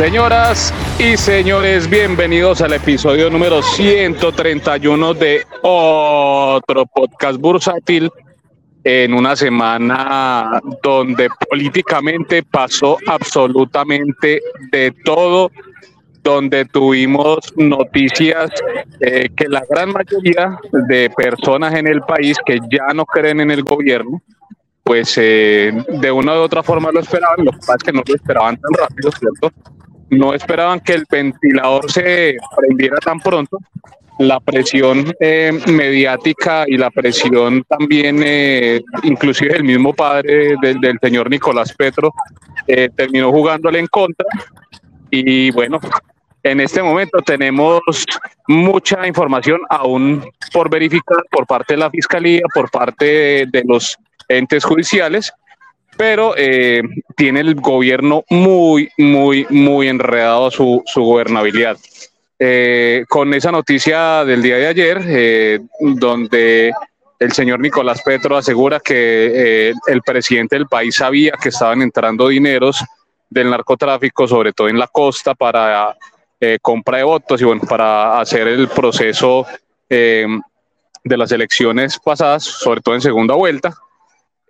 Señoras y señores, bienvenidos al episodio número 131 de otro podcast bursátil en una semana donde políticamente pasó absolutamente de todo, donde tuvimos noticias eh, que la gran mayoría de personas en el país que ya no creen en el gobierno, pues eh, de una u otra forma lo esperaban, lo que pasa es que no lo esperaban tan rápido, ¿cierto? No esperaban que el ventilador se prendiera tan pronto. La presión eh, mediática y la presión también, eh, inclusive el mismo padre del, del señor Nicolás Petro, terminó jugándole en contra. Y bueno, en este momento tenemos mucha información aún por verificar por parte de la Fiscalía, por parte de los entes judiciales, pero eh, tiene el gobierno muy, muy, muy enredado su, su gobernabilidad. Eh, con esa noticia del día de ayer, eh, donde el señor Nicolás Petro asegura que el presidente del país sabía que estaban entrando dineros del narcotráfico, sobre todo en la costa, para compra de votos y bueno, para hacer el proceso de las elecciones pasadas, sobre todo en segunda vuelta.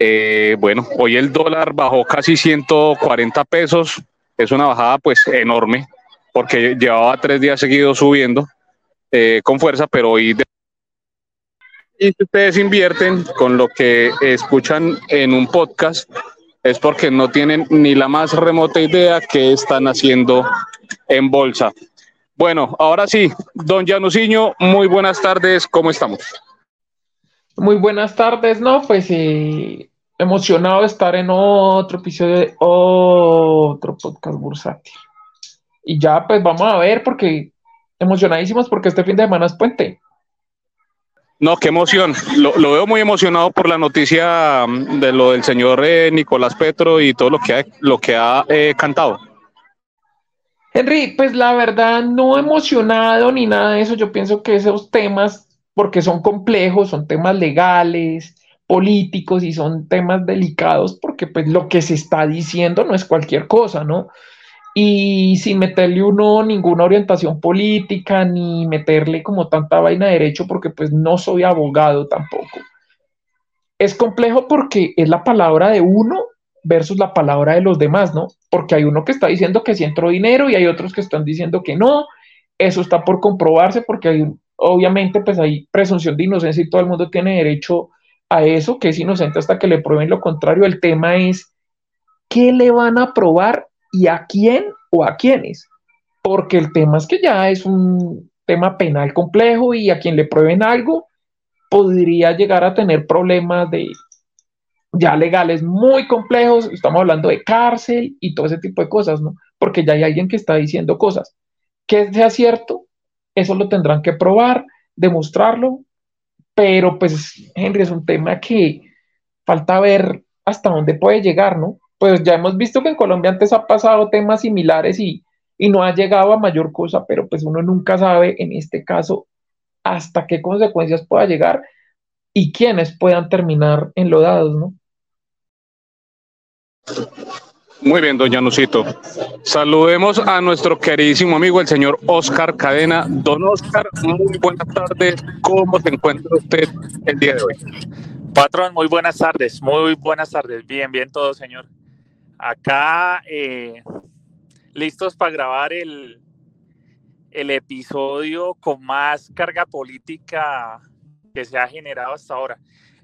Eh, bueno, hoy el dólar bajó casi 140 pesos, es una bajada pues enorme, porque llevaba tres días seguidos subiendo eh, con fuerza, pero hoy... Y si ustedes invierten con lo que escuchan en un podcast, es porque no tienen ni la más remota idea qué están haciendo en bolsa. Bueno, ahora sí, don Januciño, muy buenas tardes, ¿cómo estamos? Muy buenas tardes, no, pues eh, emocionado de estar en otro episodio de otro podcast bursátil. Y ya pues vamos a ver porque emocionadísimos porque este fin de semana es puente. No, qué emoción. Lo, veo muy emocionado por la noticia mm, de lo del señor eh, Nicolás Petro y todo lo que ha, lo que ha eh, cantado. Henry, pues la verdad no emocionado ni nada de eso. Yo pienso que esos temas, porque son complejos, son temas legales, políticos y son temas delicados porque pues lo que se está diciendo no es cualquier cosa, ¿no? Y sin meterle uno ninguna orientación política ni meterle como tanta vaina de derecho porque pues no soy abogado tampoco. Es complejo porque es la palabra de uno versus la palabra de los demás, ¿no? Porque hay uno que está diciendo que sí entró dinero y hay otros que están diciendo que no. Eso está por comprobarse porque hay, obviamente, pues hay presunción de inocencia y todo el mundo tiene derecho a eso, que es inocente hasta que le prueben lo contrario. El tema es qué le van a probar y a quién o a quiénes. Porque el tema es que ya es un tema penal complejo y a quien le prueben algo podría llegar a tener problemas de ya legales muy complejos, estamos hablando de cárcel y todo ese tipo de cosas, ¿no? Porque ya hay alguien que está diciendo cosas. Que sea cierto, eso lo tendrán que probar, demostrarlo, pero pues Henry es un tema que falta ver hasta dónde puede llegar, ¿no? Pues ya hemos visto que en Colombia antes ha pasado temas similares y, y no ha llegado a mayor cosa, pero pues uno nunca sabe en este caso hasta qué consecuencias pueda llegar y quiénes puedan terminar enlodados, ¿no? Muy bien, doña Nusito. Saludemos a nuestro queridísimo amigo, el señor Oscar Cadena. Don Oscar, muy buenas tardes. ¿Cómo se encuentra usted el día de hoy? Patrón, muy buenas tardes. Muy buenas tardes. Bien, bien todo, señor. Acá, eh, listos para grabar el, el episodio con más carga política que se ha generado hasta ahora.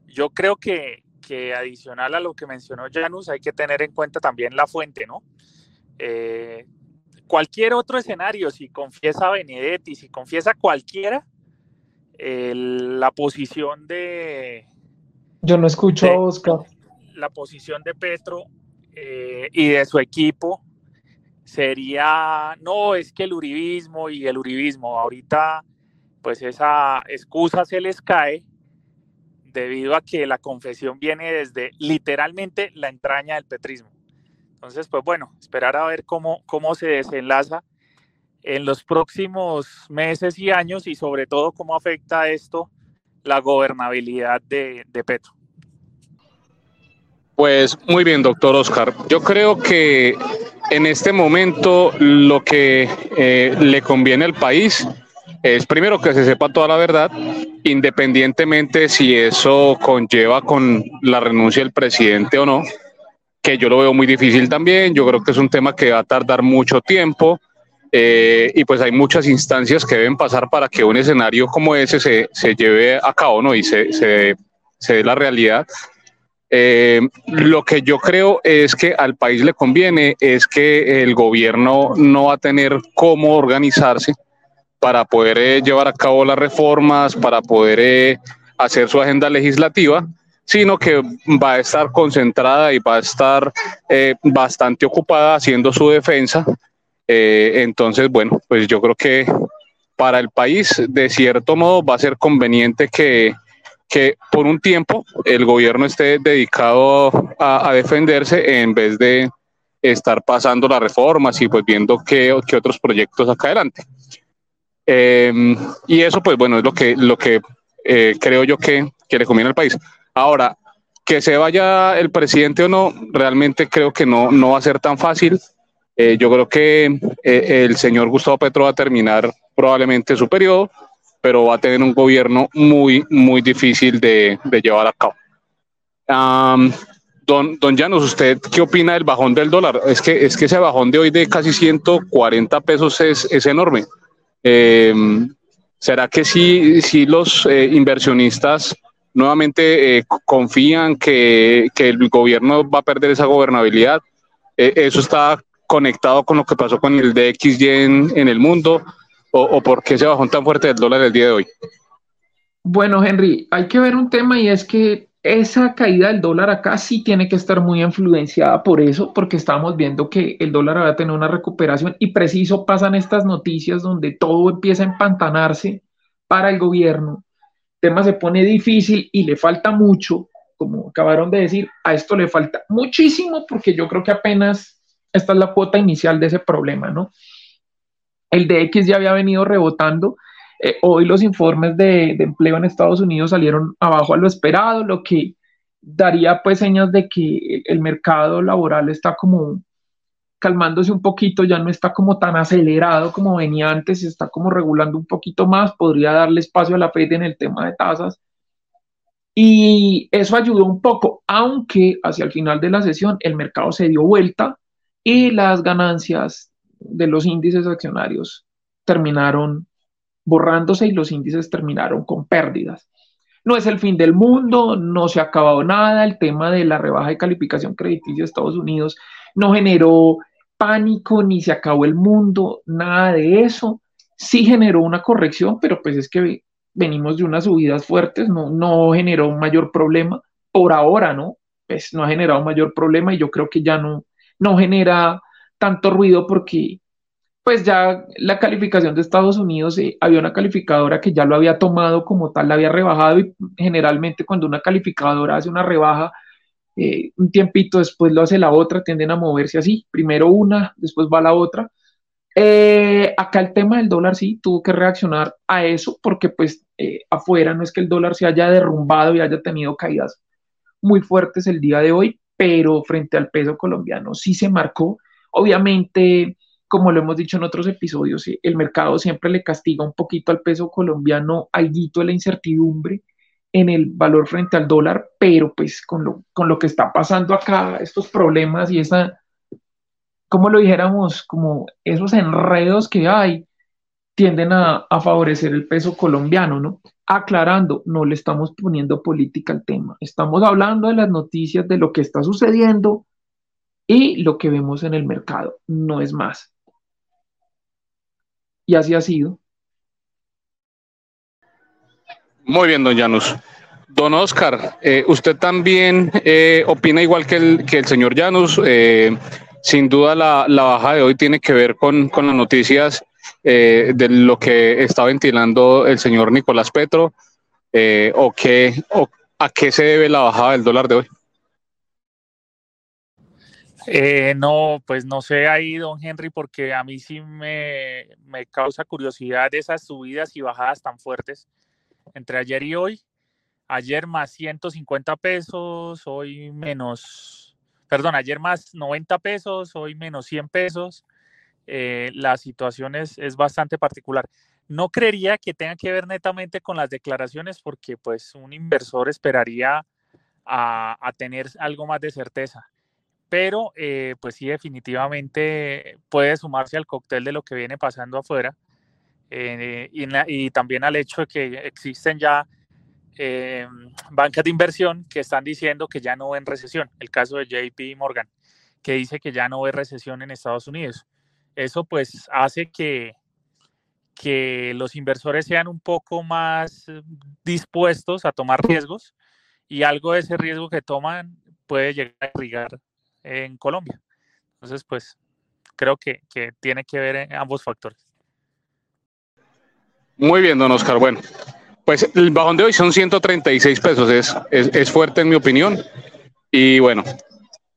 Yo creo que que adicional a lo que mencionó Janus, hay que tener en cuenta también la fuente, ¿no? Eh, cualquier otro escenario, si confiesa Benedetti, si confiesa cualquiera, la posición de... Yo no escucho a Oscar. La posición de Petro eh, y de su equipo sería, no, es que el uribismo y el uribismo, ahorita pues esa excusa se les cae debido a que la confesión viene desde literalmente la entraña del petrismo. Entonces, pues bueno, esperar a ver cómo, cómo se desenlaza en los próximos meses y años y sobre todo cómo afecta esto la gobernabilidad de, Petro. Pues muy bien, doctor Oscar. Yo creo que en este momento lo que eh, le conviene al país es primero que se sepa toda la verdad, independientemente si eso conlleva con la renuncia del presidente o no, que yo lo veo muy difícil también, yo creo que es un tema que va a tardar mucho tiempo eh, y pues hay muchas instancias que deben pasar para que un escenario como ese se, se lleve a cabo ¿no? y se, se, se dé la realidad. Eh, lo que yo creo es que al país le conviene es que el gobierno no va a tener cómo organizarse para poder eh, llevar a cabo las reformas, para poder eh, hacer su agenda legislativa, sino que va a estar concentrada y va a estar bastante ocupada haciendo su defensa. entonces, bueno, pues yo creo que para el país, de cierto modo, va a ser conveniente que, que por un tiempo el gobierno esté dedicado a, defenderse en vez de estar pasando las reformas y pues viendo qué, qué otros proyectos acá adelante. Em, y eso pues bueno es lo que, lo que eh, creo yo que, que, le conviene al país. Ahora, que se vaya el presidente o no, realmente creo que no, no va a ser tan fácil. Eh, yo creo que eh, el señor Gustavo Petro va a terminar probablemente su periodo pero va a tener un gobierno muy, muy difícil de, de llevar a cabo. don, don Llanos, ¿usted qué opina del bajón del dólar? Es que, es que ese bajón de hoy de casi 140 pesos es, es enorme. Em, ¿Será que sí, sí los eh, inversionistas nuevamente eh, confían que, que, el gobierno va a perder esa gobernabilidad? Eh, eso está conectado con lo que pasó con el DXY en, en el mundo o, por qué se bajó tan fuerte el dólar el día de hoy? Bueno, Henry, hay que ver un tema y es que esa caída del dólar acá sí tiene que estar muy influenciada por eso, porque estamos viendo que el dólar va a tener una recuperación y preciso pasan estas noticias donde todo empieza a empantanarse para el gobierno. El tema se pone difícil y le falta mucho, como acabaron de decir, a esto le falta muchísimo porque yo creo que apenas esta es la cuota inicial de ese problema, ¿no? El DX ya había venido rebotando. Eh, hoy los informes de, empleo en Estados Unidos salieron abajo a lo esperado, lo que daría pues señas de que el, mercado laboral está como calmándose un poquito, ya no está como tan acelerado como venía antes, se está como regulando un poquito más, podría darle espacio a la Fed en el tema de tasas. Y eso ayudó un poco, aunque hacia el final de la sesión el mercado se dio vuelta y las ganancias de los índices accionarios terminaron borrándose y los índices terminaron con pérdidas. No es el fin del mundo, no se ha acabado nada, el tema de la rebaja de calificación crediticia de Estados Unidos no generó pánico ni se acabó el mundo, nada de eso. Sí generó una corrección, pero pues es que venimos de unas subidas fuertes, no, no generó un mayor problema por ahora, ¿no? Pues no ha generado mayor problema y yo creo que ya no, no genera tanto ruido porque pues ya la calificación de Estados Unidos, eh, había una calificadora que ya lo había tomado como tal, la había rebajado y generalmente cuando una calificadora hace una rebaja, eh, un tiempito después lo hace la otra, tienden a moverse así, primero una, después va la otra. Eh, acá el tema del dólar sí tuvo que reaccionar a eso porque pues afuera no es que el dólar se haya derrumbado y haya tenido caídas muy fuertes el día de hoy, pero frente al peso colombiano sí se marcó Obviamente, como lo hemos dicho en otros episodios, el mercado siempre le castiga un poquito al peso colombiano, al guito de la incertidumbre en el valor frente al dólar, pero pues con lo, con lo que está pasando acá, estos problemas y esa, como lo dijéramos, como esos enredos que hay, tienden a, a, favorecer el peso colombiano, ¿no? Aclarando, no le estamos poniendo política al tema, estamos hablando de las noticias, de lo que está sucediendo y lo que vemos en el mercado, no es más. Y así ha sido. Muy bien, don Janus. Don Oscar, eh, usted también eh, opina igual que el, señor Janus. Eh, sin duda la, baja de hoy tiene que ver con, con las noticias de lo que está ventilando el señor Nicolás Petro o, qué, o a qué se debe la bajada del dólar de hoy. Eh, no, pues no sé ahí, don Henry, porque a mí sí me, causa curiosidad esas subidas y bajadas tan fuertes entre ayer y hoy. Ayer más 150 pesos, hoy menos, perdón, ayer más 90 pesos, hoy menos 100 pesos. Eh, la situación es, es, bastante particular. No creería que tenga que ver netamente con las declaraciones porque pues un inversor esperaría a, a tener algo más de certeza. Pero eh, pues sí, definitivamente puede sumarse al cóctel de lo que viene pasando afuera eh, y, y, también al hecho de que existen ya eh, bancas de inversión que están diciendo que ya no ven recesión. El caso de JP Morgan, que dice que ya no ve recesión en Estados Unidos. Eso pues hace que, que los inversores sean un poco más dispuestos a tomar riesgos y algo de ese riesgo que toman puede llegar a irrigar en Colombia. Entonces, pues creo que, que tiene que ver ambos factores. Muy bien, don Oscar. Bueno, pues el bajón de hoy son 136 pesos, es, es, es fuerte en mi opinión. Y bueno,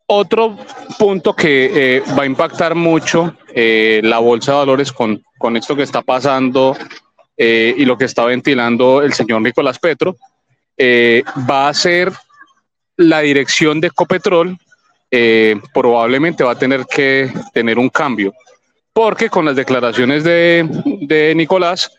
otro punto que eh, va a impactar mucho eh, la bolsa de valores con, con, esto que está pasando eh, y lo que está ventilando el señor Nicolás Petro eh, va a ser la dirección de Ecopetrol. Probablemente va a tener que tener un cambio, porque con las declaraciones de, de Nicolás,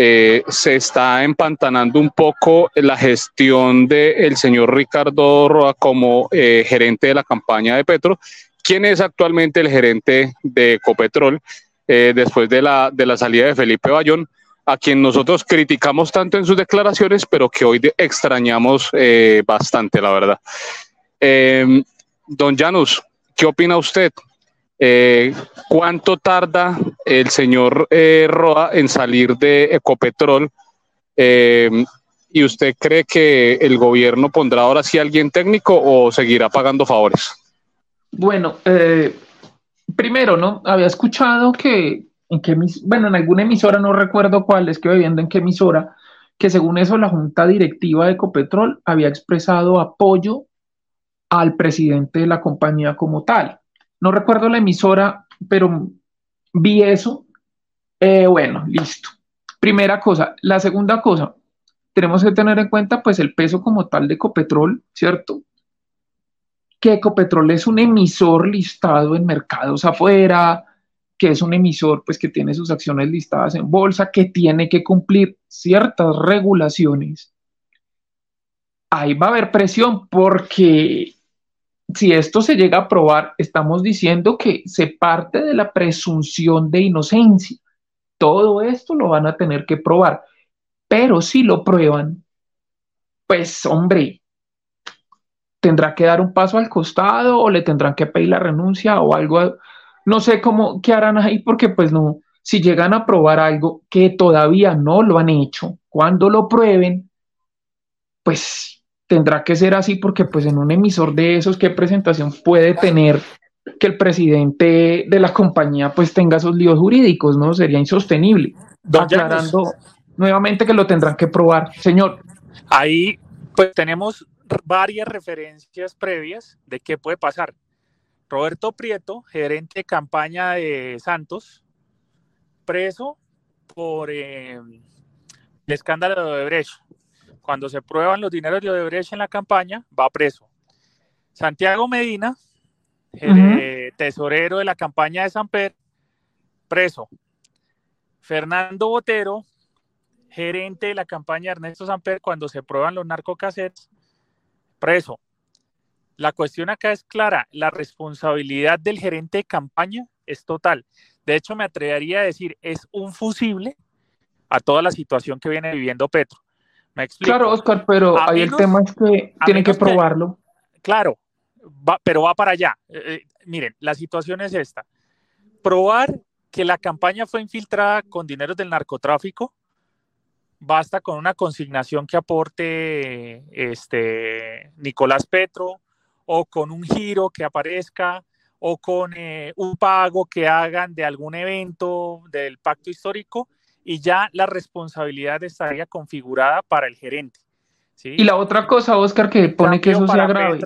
eh, se está empantanando un poco la gestión del señor Ricardo Roa como eh, gerente de la campaña de Petro, quien es actualmente el gerente de Ecopetrol eh, después de la, de la salida de Felipe Bayón, a quien nosotros criticamos tanto en sus declaraciones, pero que hoy extrañamos eh, bastante, la verdad. Don Janus, ¿qué opina usted? Eh, ¿Cuánto tarda el señor eh, Roa en salir de Ecopetrol? Eh, ¿Y usted cree que el gobierno pondrá ahora sí a alguien técnico o seguirá pagando favores? Bueno, eh, primero, ¿no? Había escuchado que, en que, bueno, en alguna emisora, no recuerdo cuál, es que viendo en qué emisora, que según eso la junta directiva de Ecopetrol había expresado apoyo al presidente de la compañía como tal no recuerdo la emisora, pero vi eso. Eh, bueno, listo. Primera cosa. La segunda cosa, tenemos que tener en cuenta pues el peso como tal de Ecopetrol, ¿cierto? Que Ecopetrol es un emisor listado en mercados afuera, que es un emisor pues que tiene sus acciones listadas en bolsa, que tiene que cumplir ciertas regulaciones. Ahí va a haber presión porque si esto se llega a probar, estamos diciendo que se parte de la presunción de inocencia. Todo esto lo van a tener que probar. Pero si lo prueban, pues hombre, tendrá que dar un paso al costado o le tendrán que pedir la renuncia o algo. No sé cómo, qué harán ahí porque pues no, si llegan a probar algo que todavía no lo han hecho, cuando lo prueben, pues tendrá que ser así porque pues en un emisor de esos, ¿qué presentación puede tener que el presidente de la compañía pues tenga esos líos jurídicos, ¿no? Sería insostenible. Don Aclarando nuevamente que lo tendrán que probar. Señor. Ahí pues tenemos varias referencias previas de qué puede pasar. Roberto Prieto, gerente de campaña de Santos, preso por eh, el escándalo de Odebrecht cuando se prueban los dineros de Odebrecht en la campaña, va preso. Santiago Medina, el tesorero de la campaña de Samper, preso. Fernando Botero, gerente de la campaña de Ernesto Samper, cuando se prueban los narcocassettes, preso. La cuestión acá es clara, la responsabilidad del gerente de campaña es total. De hecho, me atrevería a decir, es un fusible a toda la situación que viene viviendo Petro. Claro, Oscar, pero ahí el tema es que tienen que probarlo. claro, pero va para allá. Eh, eh, miren, la situación es esta. Probar que la campaña fue infiltrada con dinero del narcotráfico, basta con una consignación que aporte este, Nicolás Petro o con un giro que aparezca o con eh, un pago que hagan de algún evento del pacto histórico y ya la responsabilidad estaría configurada para el gerente. ¿sí? Y la otra cosa, Oscar, que pone que eso sea grave.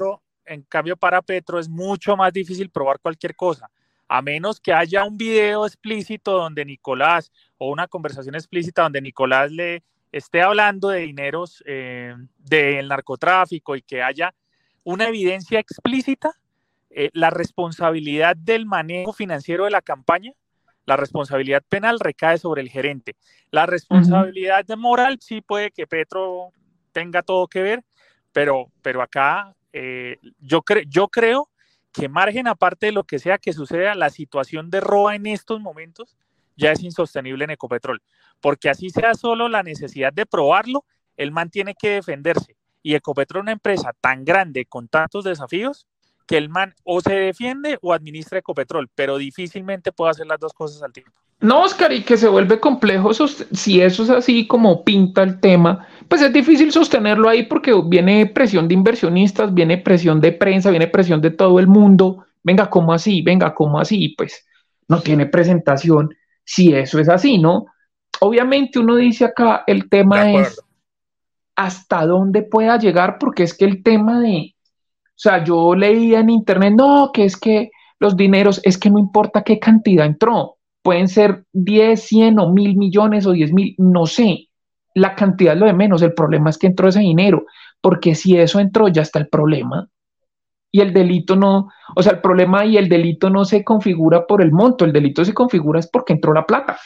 en cambio, para Petro es mucho más difícil probar cualquier cosa, a menos que haya un video explícito donde Nicolás, o una conversación explícita donde Nicolás le esté hablando de dineros eh, del narcotráfico y que haya una evidencia explícita, eh, la responsabilidad del manejo financiero de la campaña, la responsabilidad penal recae sobre el gerente. La responsabilidad moral sí puede que Petro tenga todo que ver, pero, pero acá eh, yo, yo creo que margen aparte de lo que sea que suceda, la situación de roba en estos momentos ya es insostenible en Ecopetrol, porque así sea solo la necesidad de probarlo, el man tiene que defenderse. Y Ecopetrol, una empresa tan grande con tantos desafíos, que el man o se defiende o administra Ecopetrol, pero difícilmente puede hacer las dos cosas al tiempo. No, Oscar, y que se vuelve complejo, si eso es así como pinta el tema, pues es difícil sostenerlo ahí porque viene presión de inversionistas, viene presión de prensa, viene presión de todo el mundo. Venga, ¿cómo así? Venga, ¿cómo así? Pues no tiene presentación si eso es así, ¿no? Obviamente uno dice acá, el tema es hasta dónde pueda llegar, porque es que el tema de, sea, yo leía en internet, no, que es que los dineros, es que no importa qué cantidad entró, pueden ser 10, 100 o mil millones o 10 mil, no sé, la cantidad es lo de menos, el problema es que entró ese dinero, porque si eso entró ya está el problema. Y el delito no, o sea, el problema y el delito no se configura por el monto, el delito se configura es porque entró la plata.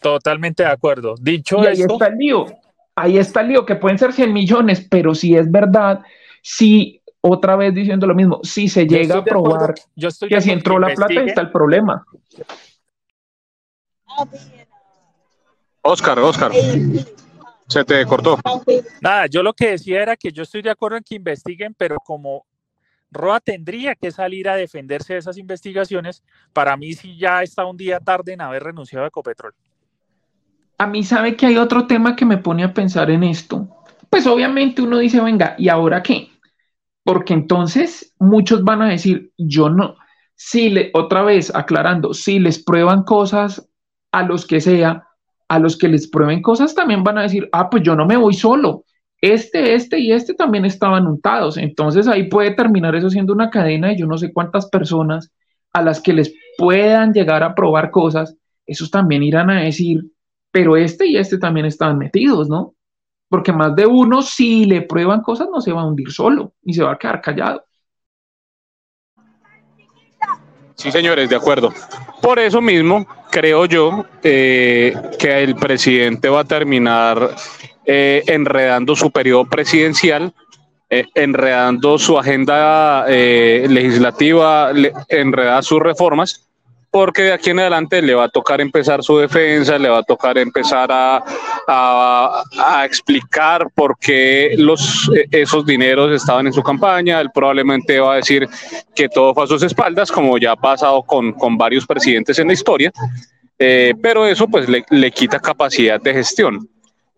Totalmente de acuerdo. Dicho y ahí está el lío. Ahí está el lío, que pueden ser 100 millones, pero si es verdad, si otra vez diciendo lo mismo, si se llega a probar que si entró la plata, está el problema. Oscar, Oscar, se te cortó. Nada, yo lo que decía era que yo estoy de acuerdo en que investiguen, pero como Roa tendría que salir a defenderse de esas investigaciones, para mí sí ya está un día tarde en haber renunciado a Ecopetrol. A mí sabe que hay otro tema que me pone a pensar en esto. Pues obviamente uno dice, venga, ¿y ahora qué? Porque entonces muchos van a decir, yo no, si le, otra vez aclarando, si les prueban cosas a los que sea, a los que les prueben cosas también van a decir, ah, pues yo no me voy solo. Este, este y este también estaban untados. Entonces ahí puede terminar eso siendo una cadena de yo no sé cuántas personas a las que les puedan llegar a probar cosas. Esos también irán a decir, pero este y este también estaban metidos, ¿no? Porque más de uno, si le prueban cosas, no se va a hundir solo, ni se va a quedar callado. Sí, señores, de acuerdo. Por eso mismo, creo yo eh, que el presidente va a terminar eh, enredando su periodo presidencial, eh, enredando su agenda legislativa, enredando sus reformas porque de aquí en adelante le va a tocar empezar su defensa, le va a tocar empezar a, a, explicar por qué los, eh, esos dineros estaban en su campaña. Él probablemente va a decir que todo fue a sus espaldas, como ya ha pasado con, con varios presidentes en la historia, eh, pero eso pues le, le, quita capacidad de gestión.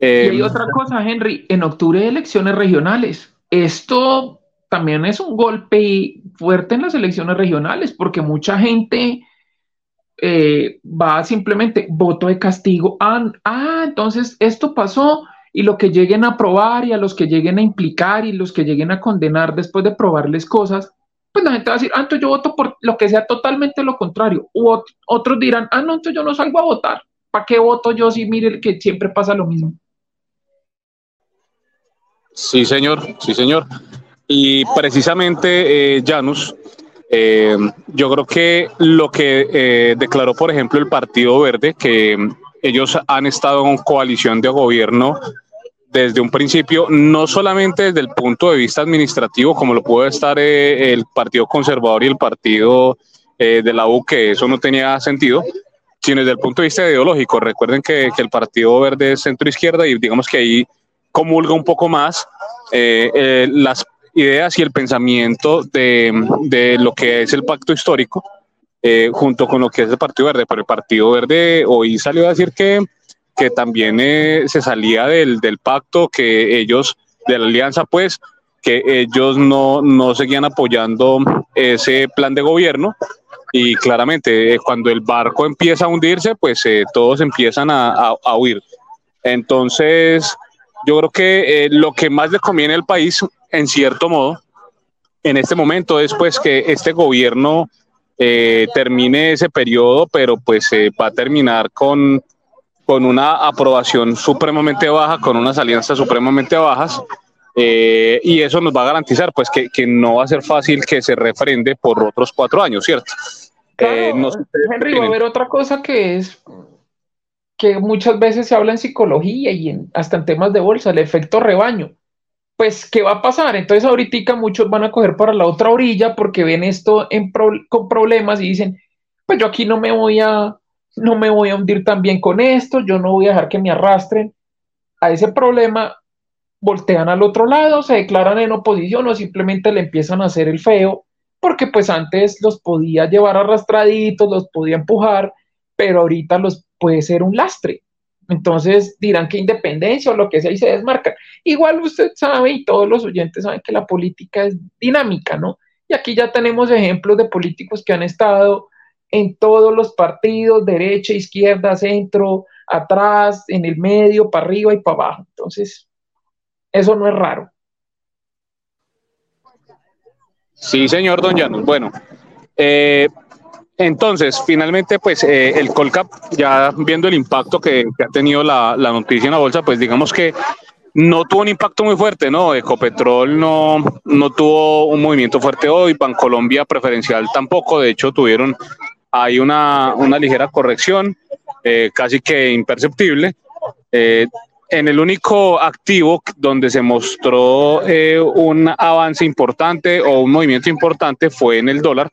y hay eh, otra cosa, Henry, en octubre hay elecciones regionales. Esto también es un golpe fuerte en las elecciones regionales, porque mucha gente eh, va simplemente voto de castigo. Ah, ah, entonces esto pasó y lo que lleguen a probar y a los que lleguen a implicar y los que lleguen a condenar después de probarles cosas, pues la gente va a decir, ah, entonces yo voto por lo que sea totalmente lo contrario. U otros dirán, ah, no, entonces yo no salgo a votar. ¿Para qué voto yo si mire que siempre pasa lo mismo? Sí, señor, sí, señor. Y precisamente, eh, Janus, eh, yo creo que lo que eh, declaró, por ejemplo, el Partido Verde, que ellos han estado en coalición de gobierno desde un principio, no solamente desde el punto de vista administrativo, como lo puede estar eh, el Partido Conservador y el Partido de la U, que eso no tenía sentido, sino desde el punto de vista ideológico. Recuerden que, que el Partido Verde es centro izquierda y digamos que ahí comulga un poco más las ideas y el pensamiento de, lo que es el pacto histórico, eh, junto con lo que es el Partido Verde. Pero el Partido Verde hoy salió a decir que, que también eh, se salía del, pacto, que ellos, de la alianza, pues, que ellos no, no seguían apoyando ese plan de gobierno. Y claramente, eh, cuando el barco empieza a hundirse, pues todos empiezan a, a huir. Entonces, yo creo que lo que más le conviene al país en cierto modo, en este momento es pues que este gobierno eh, termine ese periodo, pero pues eh, va a terminar con, con una aprobación supremamente baja, con unas alianzas supremamente bajas, Eh, y eso nos va a garantizar pues que, que, no va a ser fácil que se refrende por otros cuatro años, ¿cierto? Eh, Henry, va a haber otra cosa que es que muchas veces se habla en psicología y en, hasta en temas de bolsa, el efecto rebaño. Pues, ¿qué va a pasar? Entonces, ahorita muchos van a coger para la otra orilla porque ven esto en con problemas y dicen, pues yo aquí no me voy a, no me voy a hundir también con esto, yo no voy a dejar que me arrastren a ese problema, voltean al otro lado, se declaran en oposición o simplemente le empiezan a hacer el feo, porque pues antes los podía llevar arrastraditos, los podía empujar, pero ahorita los puede ser un lastre. Entonces dirán que independencia o lo que sea y se desmarcan. Igual usted sabe y todos los oyentes saben que la política es dinámica, ¿no? Y aquí ya tenemos ejemplos de políticos que han estado en todos los partidos, derecha, izquierda, centro, atrás, en el medio, para arriba y para abajo. Entonces, eso no es raro. Sí, señor Don Llanos. Bueno, eh, entonces, finalmente, pues eh, el Colcap, ya viendo el impacto que, ha tenido la, noticia en la bolsa, pues digamos que no tuvo un impacto muy fuerte, ¿no? Ecopetrol no, no tuvo un movimiento fuerte hoy, Bancolombia preferencial tampoco, de hecho tuvieron ahí una, una ligera corrección, eh, casi que imperceptible. Eh, en el único activo donde se mostró eh, un avance importante o un movimiento importante fue en el dólar.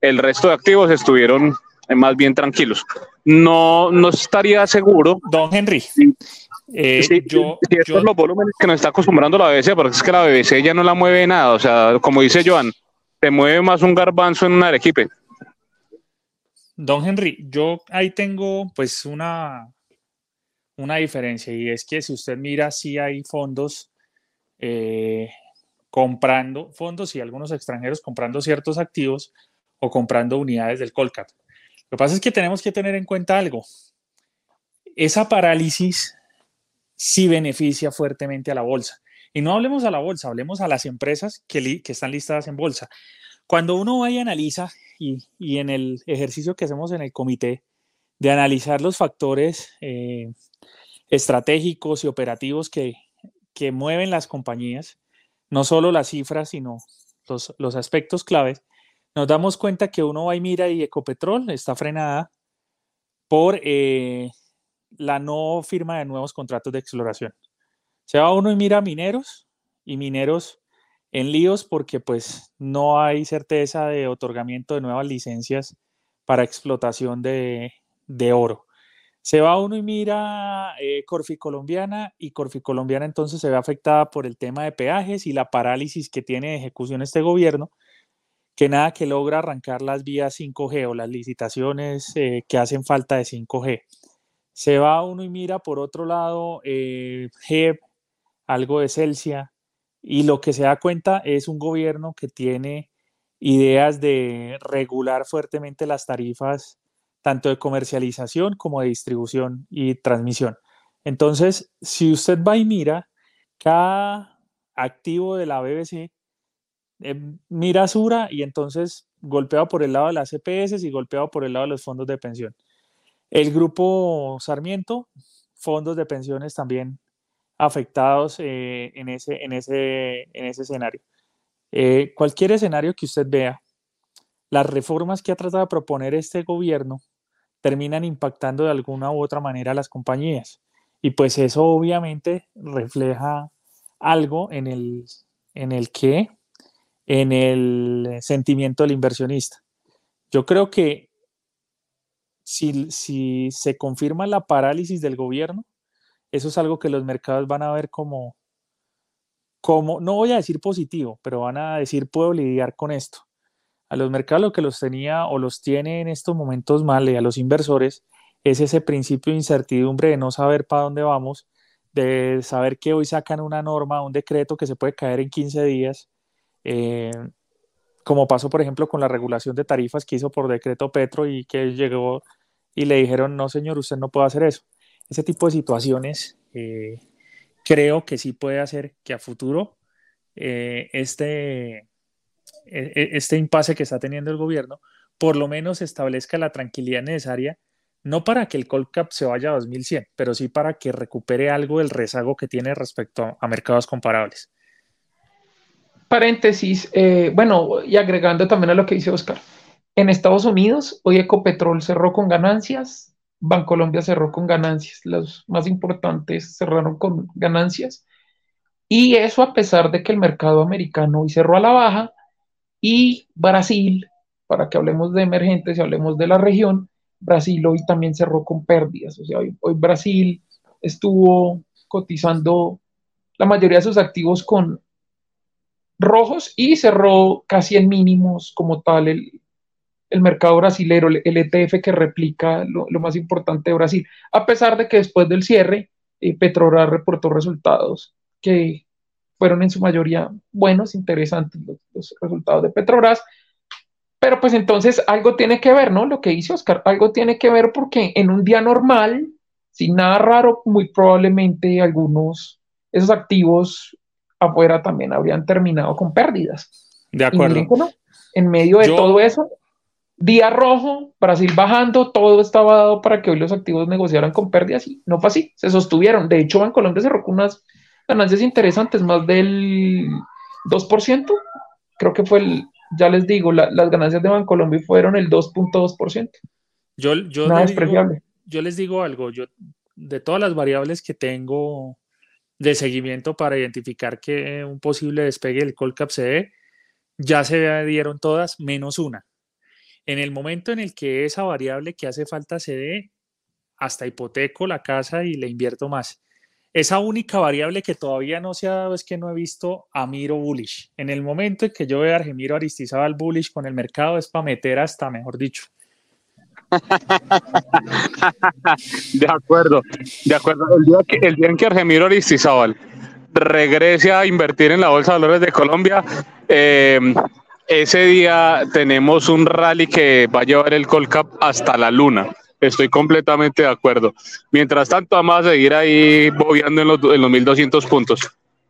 El resto de activos estuvieron más bien tranquilos. No, no estaría seguro. Don Henry. Eh, yo, estos los volúmenes que nos está acostumbrando la BBC, porque es que la BBC ya no la mueve nada. O sea, como dice Joan, se mueve más un garbanzo en un arequipe. Don Henry, yo ahí tengo pues una, una diferencia y es que si usted mira, si hay fondos eh, comprando, fondos y algunos extranjeros comprando ciertos activos o comprando unidades del Colcap. Lo que pasa es que tenemos que tener en cuenta algo. Esa parálisis sí beneficia fuertemente a la bolsa. Y no hablemos a la bolsa, hablemos a las empresas que, están listadas en bolsa. Cuando uno va y analiza, y, en el ejercicio que hacemos en el comité, de analizar los factores eh, estratégicos y operativos que, que, mueven las compañías, no solo las cifras, sino los, los, aspectos claves, nos damos cuenta que uno va y mira y Ecopetrol está frenada por eh, la no firma de nuevos contratos de exploración. Se va uno y mira mineros y mineros en líos porque pues no hay certeza de otorgamiento de nuevas licencias para explotación de, de oro. Se va uno y mira eh, Corfi Colombiana y Corfi Colombiana entonces se ve afectada por el tema de peajes y la parálisis que tiene de ejecución este gobierno, que nada que logra arrancar las vías 5G o las licitaciones eh, que hacen falta de 5G. Se va uno y mira por otro lado eh, algo de Celsia, y lo que se da cuenta es un gobierno que tiene ideas de regular fuertemente las tarifas tanto de comercialización como de distribución y transmisión. Entonces, si usted va y mira, cada activo de la BBC eh, mira Sura y entonces golpeado por el lado de las CPS y golpeado por el lado de los fondos de pensión. El grupo Sarmiento, fondos de pensiones también afectados eh, en, ese, en, ese, en ese escenario. Eh, cualquier escenario que usted vea, las reformas que ha tratado de proponer este gobierno terminan impactando de alguna u otra manera a las compañías. Y pues eso obviamente refleja algo en el, en el que, en el sentimiento del inversionista. Yo creo que si, si se confirma la parálisis del gobierno, eso es algo que los mercados van a ver como, como, no voy a decir positivo, pero van a decir puedo lidiar con esto a los mercados lo que los tenía o los tiene en estos momentos mal y a los inversores es ese principio de incertidumbre de no saber para dónde vamos, de saber que hoy sacan una norma, un decreto que se puede caer en 15 días, eh, como pasó por ejemplo con la regulación de tarifas que hizo por decreto Petro y que llegó y le dijeron, no señor, usted no puede hacer eso. Ese tipo de situaciones eh, creo que sí puede hacer que a futuro eh, este e, e, este impasse que está teniendo el gobierno, por lo menos establezca la tranquilidad necesaria, no para que el Colcap se vaya a 2100, pero sí para que recupere algo del rezago que tiene respecto a mercados comparables. Paréntesis, eh, bueno, y agregando también a lo que dice Oscar, en Estados Unidos, hoy Ecopetrol cerró con ganancias, Bancolombia cerró con ganancias, los más importantes cerraron con ganancias, y eso a pesar de que el mercado americano hoy cerró a la baja y Brasil, para que hablemos de emergentes y hablemos de la región, Brasil hoy también cerró con pérdidas, o sea, hoy, hoy Brasil estuvo cotizando la mayoría de sus activos con rojos y cerró casi en mínimos como tal el, mercado brasilero, el, ETF que replica lo, más importante de Brasil, a pesar de que después del cierre eh, Petrobras reportó resultados que fueron en su mayoría buenos, interesantes los, resultados de Petrobras, pero pues entonces algo tiene que ver, ¿no? Lo que dice Oscar, algo tiene que ver porque en un día normal, sin nada raro, muy probablemente algunos, esos activos afuera también habrían terminado con pérdidas. De acuerdo. en medio de todo eso, día rojo, Brasil bajando, todo estaba dado para que hoy los activos negociaran con pérdidas y no fue así, se sostuvieron. De hecho, en Colombia se con unas ganancias interesantes, más del 2%, creo que fue el, ya les digo, las ganancias de Bancolombia fueron el 2.2%. Yo, yo, digo, yo les digo algo, yo de todas las variables que tengo de seguimiento para identificar que un posible despegue del Colcap se dé, ya se dieron todas menos una. En el momento en el que esa variable que hace falta se dé, hasta hipoteco la casa y le invierto más. Esa única variable que todavía no se ha dado es que no he visto a Miro bullish. En el momento en que yo vea a Argemiro Aristizábal bullish con el mercado es para meter hasta, mejor dicho, de acuerdo, de acuerdo. El día, que, el día en que Argemiro Aristizábal regrese a invertir en la Bolsa de Valores de Colombia, eh, ese día tenemos un rally que va a llevar el Colcap hasta la luna. Estoy completamente de acuerdo. Mientras tanto, vamos a seguir ahí bobeando en los, en los 1200 puntos.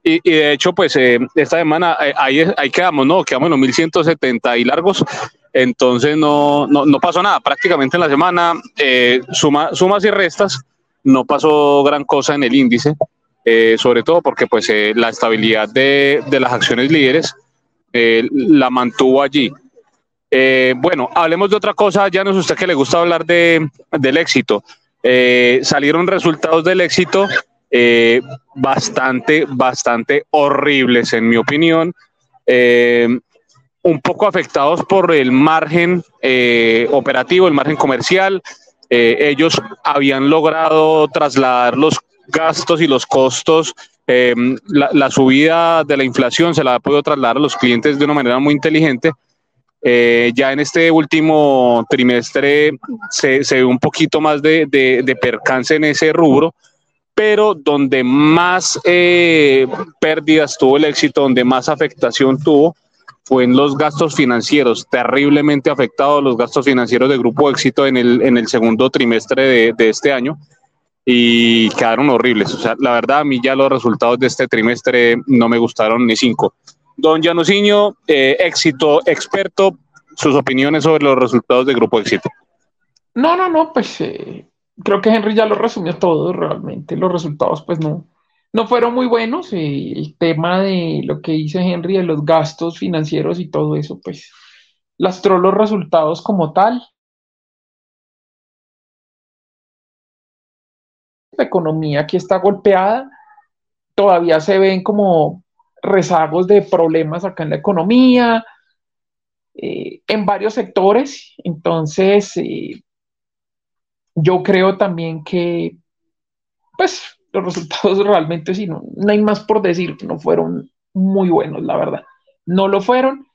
Y, de hecho, pues eh, esta semana eh, ahí, ahí quedamos, ¿no? Quedamos en los 1170 y largos. Entonces no, no, no pasó nada. Prácticamente en la semana, eh, suma, sumas y restas, no pasó gran cosa en el índice, eh, sobre todo porque pues eh, la estabilidad de, de, las acciones líderes la mantuvo allí. bueno, hablemos de otra cosa, ya no es usted que le gusta hablar de, del éxito. salieron resultados del éxito bastante, bastante horribles, en mi opinión un poco afectados por el margen eh, operativo, el margen comercial. Eh, ellos habían logrado trasladar los gastos y los costos, em, la, subida de la inflación se la ha podido trasladar a los clientes de una manera muy inteligente. Eh, ya en este último trimestre se, ve un poquito más de, de, percance en ese rubro, pero donde más pérdidas tuvo el éxito, donde más afectación tuvo, fue en los gastos financieros, terriblemente afectados los gastos financieros de Grupo Éxito en el, en el segundo trimestre de, de, este año y quedaron horribles. O sea, la verdad, a mí ya los resultados de este trimestre no me gustaron ni cinco. Don Janosiño, eh, éxito experto, sus opiniones sobre los resultados de Grupo Éxito. No, no, no, pues eh, creo que Henry ya lo resumió todo realmente. Los resultados, pues no, no fueron muy buenos. Eh, el tema de lo que dice Henry de los gastos financieros y todo eso, pues lastró los resultados como tal. La economía aquí está golpeada, todavía se ven como rezagos de problemas acá en la economía, eh, en varios sectores. Entonces, eh, yo creo también que, pues, los resultados realmente sí, no, no hay más por decir, no fueron muy buenos, la verdad. No lo fueron,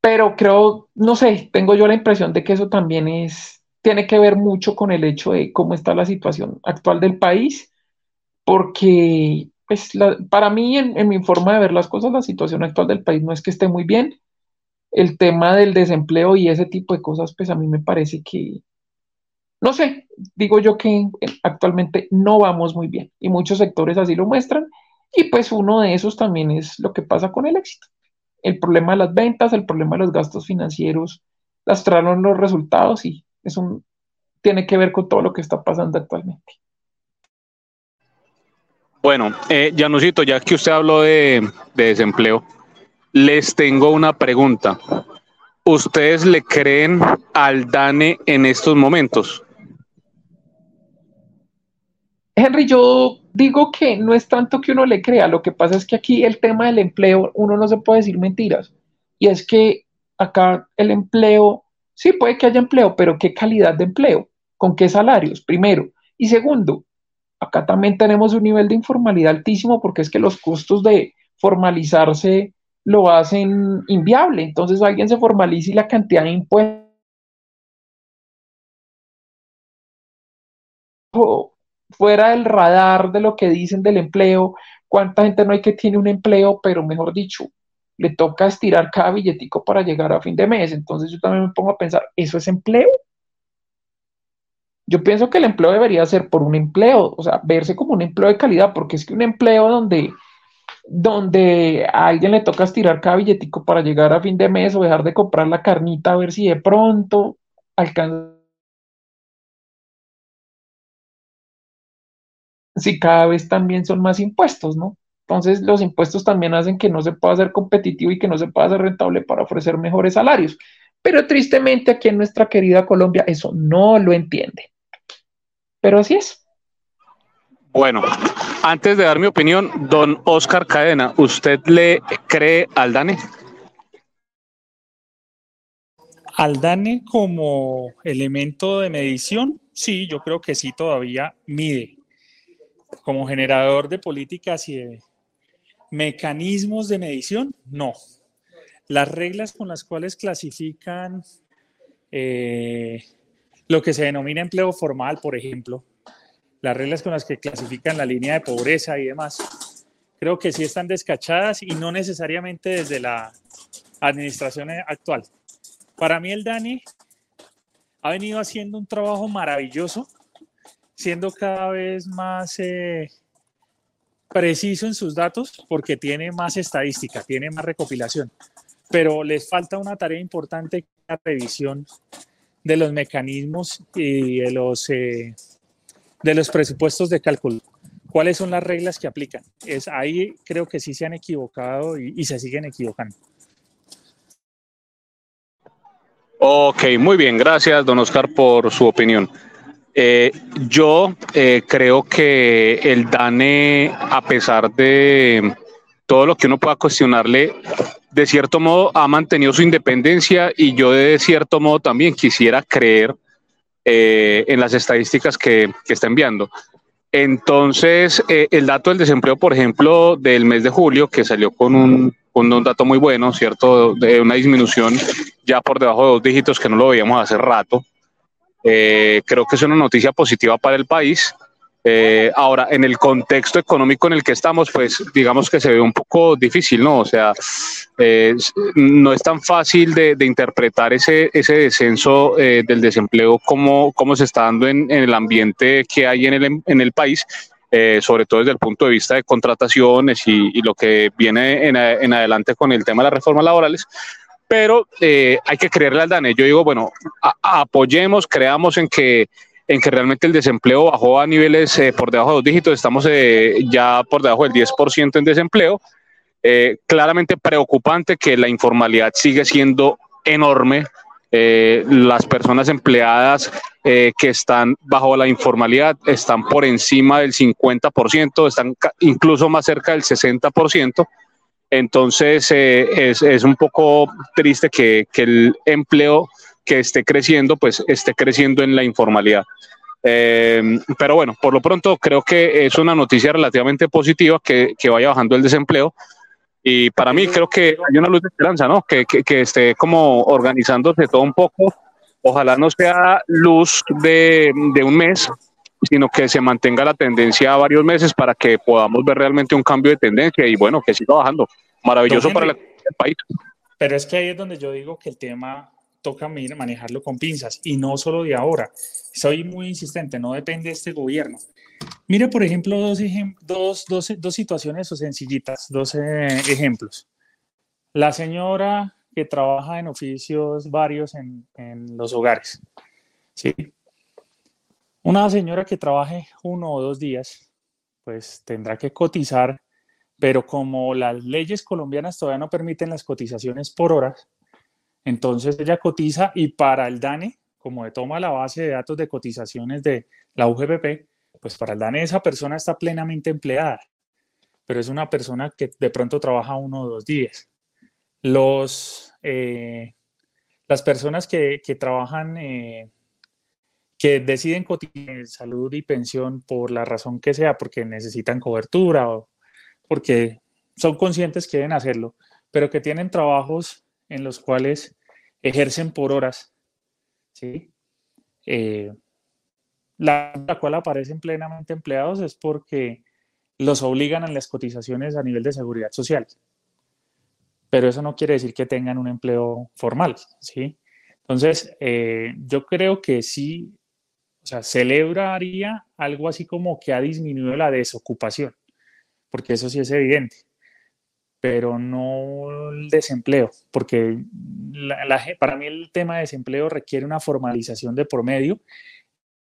pero creo, no sé, tengo yo la impresión de que eso también es, tiene que ver mucho con el hecho de cómo está la situación actual del país, porque pues, para mí, en, en mi forma de ver las cosas, la situación actual del país no es que esté muy bien. El tema del desempleo y ese tipo de cosas, pues a mí me parece que, no sé, digo yo que actualmente no vamos muy bien y muchos sectores así lo muestran y pues uno de esos también es lo que pasa con el éxito. El problema de las ventas, el problema de los gastos financieros, lastraron los resultados y eso tiene que ver con todo lo que está pasando actualmente. Bueno, eh, Janusito, ya que usted habló de desempleo, les tengo una pregunta. ¿Ustedes le creen al DANE en estos momentos? Henry, yo digo que no es tanto que uno le crea, lo que pasa es que aquí el tema del empleo, uno no se puede decir mentiras. Y es que acá el empleo, sí puede que haya empleo, pero ¿qué calidad de empleo? ¿Con qué salarios? Primero. Y segundo, acá también tenemos un nivel de informalidad altísimo porque es que los costos de formalizarse lo hacen inviable. Entonces alguien se formaliza y la cantidad de impuestos fuera del radar de lo que dicen del empleo, cuánta gente no hay que tiene un empleo, pero mejor dicho, le toca estirar cada billetico para llegar a fin de mes. Entonces yo también me pongo a pensar, ¿eso es empleo? Yo pienso que el empleo debería ser por un empleo, o sea, verse como un empleo de calidad, porque es que un empleo donde, donde a alguien le toca estirar cada billetico para llegar a fin de mes o dejar de comprar la carnita a ver si de pronto alcanza si cada vez también son más impuestos, ¿no? Entonces los impuestos también hacen que no se pueda ser competitivo y que no se pueda ser rentable para ofrecer mejores salarios. Pero tristemente aquí en nuestra querida Colombia eso no lo entiende. Pero así es. Bueno, antes de dar mi opinión, don Oscar Cadena, ¿usted le cree al DANE? Al DANE como elemento de medición, sí, yo creo que sí todavía mide como generador de políticas y de mecanismos de medición, no. Las reglas con las cuales clasifican eh, lo que se denomina empleo formal, por ejemplo, las reglas con las que clasifican la línea de pobreza y demás, creo que sí están descachadas y no necesariamente desde la administración actual. Para mí el DANI ha venido haciendo un trabajo maravilloso siendo cada vez más eh, preciso en sus datos porque tiene más estadística, tiene más recopilación, pero les falta una tarea importante, la revisión de los mecanismos y de los, eh, de los presupuestos de cálculo. ¿Cuáles son las reglas que aplican? Es, ahí creo que sí se han equivocado y, y se siguen equivocando. Ok, muy bien, gracias, don Oscar, por su opinión. Eh, yo eh, creo que el DANE, a pesar de todo lo que uno pueda cuestionarle, de cierto modo ha mantenido su independencia y yo de cierto modo también quisiera creer eh, en las estadísticas que, está enviando. Entonces, el dato del desempleo, por ejemplo, del mes de julio, que salió con un dato muy bueno, ¿cierto? De una disminución ya por debajo de dos dígitos que no lo veíamos hace rato. Eh, creo que es una noticia positiva para el país. Eh, ahora, en el contexto económico en el que estamos, pues digamos que se ve un poco difícil, ¿no? O sea, eh, no es tan fácil de, interpretar ese, ese descenso del desempleo como, como se está dando en, el ambiente que hay en el, en el país, sobre todo desde el punto de vista de contrataciones y, lo que viene en, en adelante con el tema de las reformas laborales pero eh, hay que creerle al DANE. Yo digo, bueno, apoyemos, creamos en que, en que realmente el desempleo bajó a niveles eh, por debajo de dos dígitos, estamos eh, ya por debajo del 10% en desempleo. claramente preocupante que la informalidad sigue siendo enorme. las personas empleadas que están bajo la informalidad están por encima del 50%, están incluso más cerca del 60%. Entonces eh, es, un poco triste que, el empleo que esté creciendo, pues esté creciendo en la informalidad. Eh, pero bueno, por lo pronto creo que es una noticia relativamente positiva que, vaya bajando el desempleo. Y para mí creo que hay una luz de esperanza, ¿no? Que, que, esté como organizándose todo un poco. Ojalá no sea luz de, de un mes, sino que se mantenga la tendencia a varios meses para que podamos ver realmente un cambio de tendencia y bueno, que siga bajando. Maravilloso para el país. Pero es que ahí es donde yo digo que el tema toca manejarlo con pinzas y no solo de ahora. Soy muy insistente, no depende de este gobierno. Mire, por ejemplo, dos, dos, dos, dos situaciones o sencillitas, dos eh, ejemplos. La señora que trabaja en oficios varios en, en los hogares. ¿sí? Una señora que trabaje uno o dos días pues tendrá que cotizar, pero como las leyes colombianas todavía no permiten las cotizaciones por horas, entonces ella cotiza y para el DANE, como de toma la base de datos de cotizaciones de la UGPP, pues para el DANE esa persona está plenamente empleada, pero es una persona que de pronto trabaja uno o dos días. Los, eh, las personas que, trabajan, eh, que deciden cotizar salud y pensión por la razón que sea, porque necesitan cobertura o porque son conscientes que deben hacerlo, pero que tienen trabajos en los cuales ejercen por horas, ¿sí? Eh, la, cual aparecen plenamente empleados es porque los obligan a las cotizaciones a nivel de seguridad social. Pero eso no quiere decir que tengan un empleo formal, ¿sí? Entonces, eh, yo creo que sí, o sea, celebraría algo así como que ha disminuido la desocupación, porque eso sí es evidente pero no el desempleo, porque para mí el tema de desempleo requiere una formalización de por medio.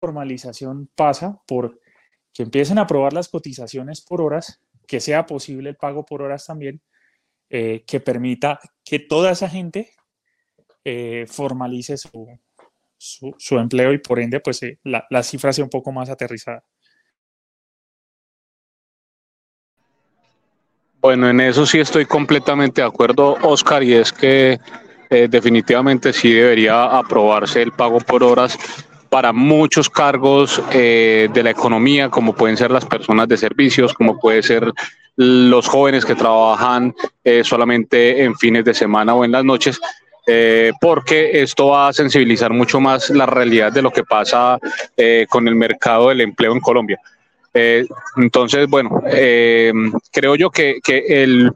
Formalización pasa por que empiecen a aprobar las cotizaciones por horas, que sea posible el pago por horas también, eh, que permita que toda esa gente eh, formalice su, su, empleo y por ende pues eh, la, la cifra sea un poco más aterrizada. Bueno, en eso sí estoy completamente de acuerdo, Oscar, y es que eh, definitivamente sí debería aprobarse el pago por horas para muchos cargos eh, de la economía, como pueden ser las personas de servicios, como puede ser los jóvenes que trabajan solamente en fines de semana o en las noches, porque esto va a sensibilizar mucho más la realidad de lo que pasa con el mercado del empleo en Colombia. Eh, entonces, bueno, eh, creo yo que, el,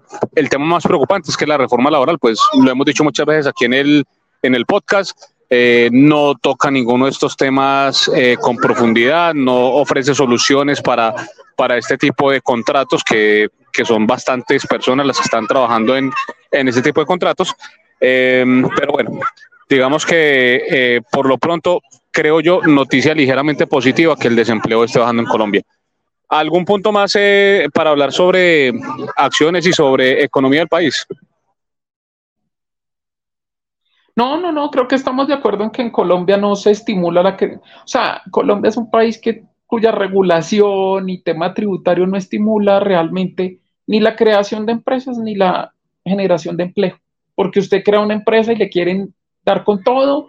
tema más preocupante es que la reforma laboral, pues lo hemos dicho muchas veces aquí en el, en el podcast, eh, no toca ninguno de estos temas con profundidad, no ofrece soluciones para, para este tipo de contratos que, son bastantes personas las que están trabajando en, en ese tipo de contratos. Pero bueno, digamos que por lo pronto creo yo noticia ligeramente positiva que el desempleo esté bajando en Colombia. ¿Algún punto más eh, para hablar sobre acciones y sobre economía del país? No, no, no, creo que estamos de acuerdo en que en Colombia no se estimula la que, o sea, Colombia es un país que cuya regulación y tema tributario no estimula realmente ni la creación de empresas ni la generación de empleo, porque usted crea una empresa y le quieren dar con todo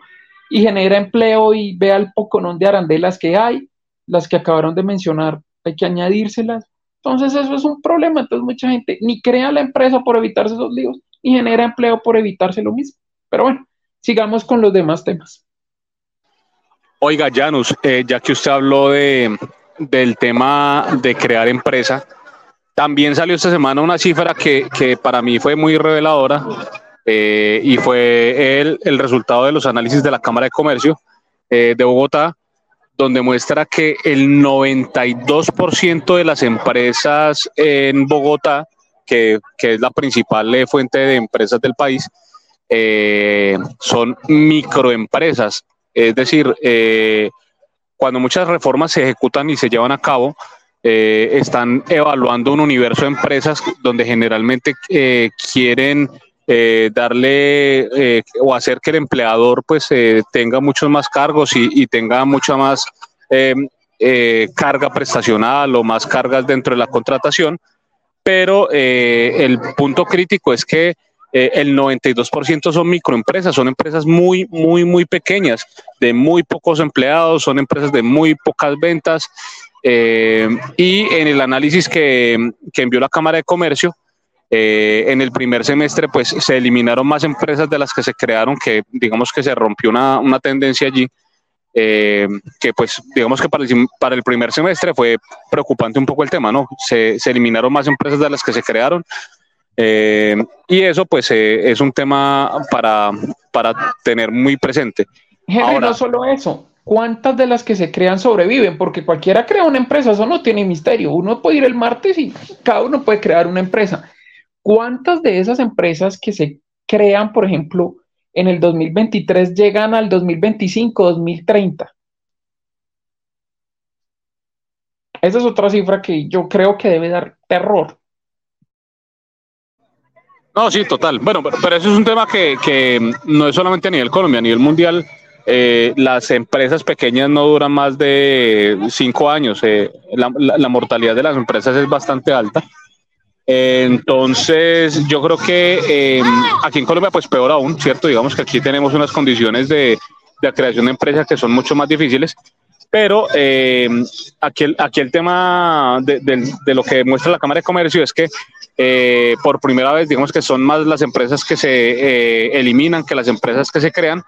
y genera empleo y vea el poconón de arandelas que hay, las que acabaron de mencionar hay que añadírselas. Entonces eso es un problema, entonces mucha gente ni crea la empresa por evitarse esos líos, ni genera empleo por evitarse lo mismo. Pero bueno, sigamos con los demás temas. Oiga, Janus, eh, ya que usted habló de, del tema de crear empresa, también salió esta semana una cifra que, que para mí fue muy reveladora eh, y fue el, el, resultado de los análisis de la Cámara de Comercio eh, de Bogotá, donde muestra que el 92% de las empresas en Bogotá, que, es la principal eh, fuente de empresas del país, son microempresas. Es decir, cuando muchas reformas se ejecutan y se llevan a cabo, están evaluando un universo de empresas donde generalmente quieren eh, darle eh, o hacer que el empleador pues eh, tenga muchos más cargos y, tenga mucha más carga prestacional o más cargas dentro de la contratación, pero el punto crítico es que el 92% son microempresas, son empresas muy, muy, muy pequeñas, de muy pocos empleados, son empresas de muy pocas ventas. y en el análisis que, que envió la Cámara de Comercio, eh, en el primer semestre, pues se eliminaron más empresas de las que se crearon, que digamos que se rompió una, una tendencia allí, eh, que pues digamos que para el, para el, primer semestre fue preocupante un poco el tema, ¿no? Se, se eliminaron más empresas de las que se crearon. Eh, y eso pues es un tema para, para tener muy presente. Henry, no solo eso, ¿cuántas de las que se crean sobreviven? Porque cualquiera crea una empresa, eso no tiene misterio. Uno puede ir el martes y cada uno puede crear una empresa. ¿Cuántas de esas empresas que se crean, por ejemplo, en el 2023 llegan al 2025, 2030? Esa es otra cifra que yo creo que debe dar terror. No, sí, total. Bueno, pero, eso es un tema que, no es solamente a nivel Colombia, a nivel mundial. Eh, las empresas pequeñas no duran más de cinco años. Eh, la, mortalidad de las empresas es bastante alta. Entonces, yo creo que eh, aquí en Colombia, pues peor aún, ¿cierto? Digamos que aquí tenemos unas condiciones de, de creación de empresas que son mucho más difíciles. Pero eh, aquí, el, aquí el tema de, de, lo que muestra la Cámara de Comercio es que eh, por primera vez, digamos que son más las empresas que se eh, eliminan que las empresas que se crean.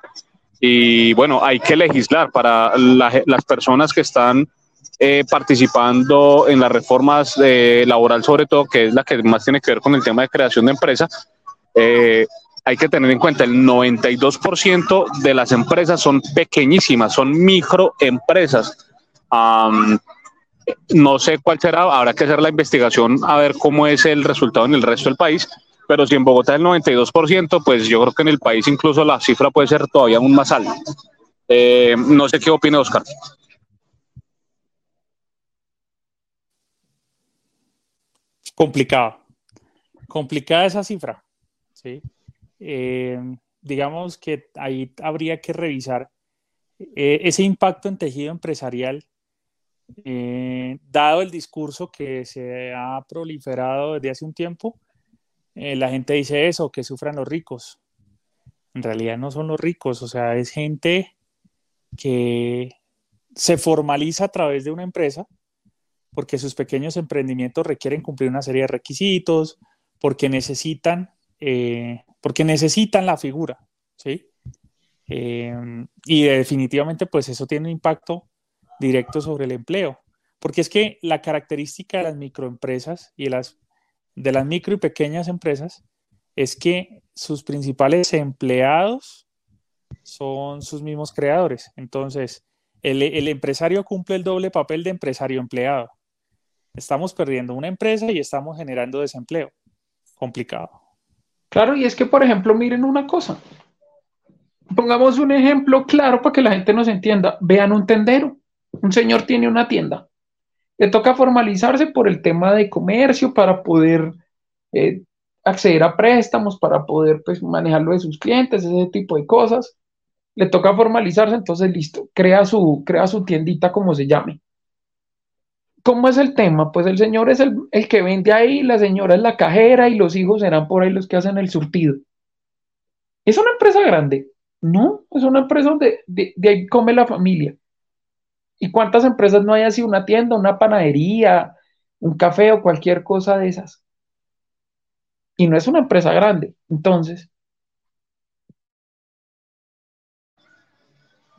Y bueno, hay que legislar para las personas que están participando en las reformas laboral, sobre todo, que es la que más tiene que ver con el tema de creación de empresas hay que tener en cuenta el 92% de las empresas son pequeñísimas, son microempresas. no sé cuál será, habrá que hacer la investigación a ver cómo es el resultado en el resto del país, pero si en Bogotá el 92%, pues yo creo que en el país incluso la cifra puede ser todavía aún más alta. Eh, no sé qué opina Oscar. Complicado. Complicada esa cifra. Sí. Eh, digamos que ahí habría que revisar eh, ese impacto en tejido empresarial, eh, dado el discurso que se ha proliferado desde hace un tiempo. la gente dice eso, que sufran los ricos. En realidad no son los ricos, o sea, es gente que se formaliza a través de una empresa porque sus pequeños emprendimientos requieren cumplir una serie de requisitos, porque necesitan porque necesitan la figura, ¿sí? Eh, y definitivamente, pues eso tiene un impacto directo sobre el empleo, porque es que la característica de las microempresas y de las, de las micro y pequeñas empresas es que sus principales empleados son sus mismos creadores. Entonces, el, empresario cumple el doble papel de empresario-empleado. Estamos perdiendo una empresa y estamos generando desempleo. Complicado. Claro, y es que, por ejemplo, miren una cosa. Pongamos un ejemplo claro para que la gente nos entienda. Vean un tendero. Un señor tiene una tienda. Le toca formalizarse por el tema de comercio para poder eh, acceder a préstamos, para poder pues, manejarlo de sus clientes, ese tipo de cosas. Le toca formalizarse, entonces listo, crea su, crea su tiendita como se llame. ¿Cómo es el tema? Pues el señor es el, que vende ahí, la señora es la cajera y los hijos serán por ahí los que hacen el surtido. ¿Es una empresa grande? No, es una empresa donde de, ahí come la familia. ¿Y cuántas empresas no hay así? Una tienda, una panadería, un café o cualquier cosa de esas. Y no es una empresa grande. Entonces,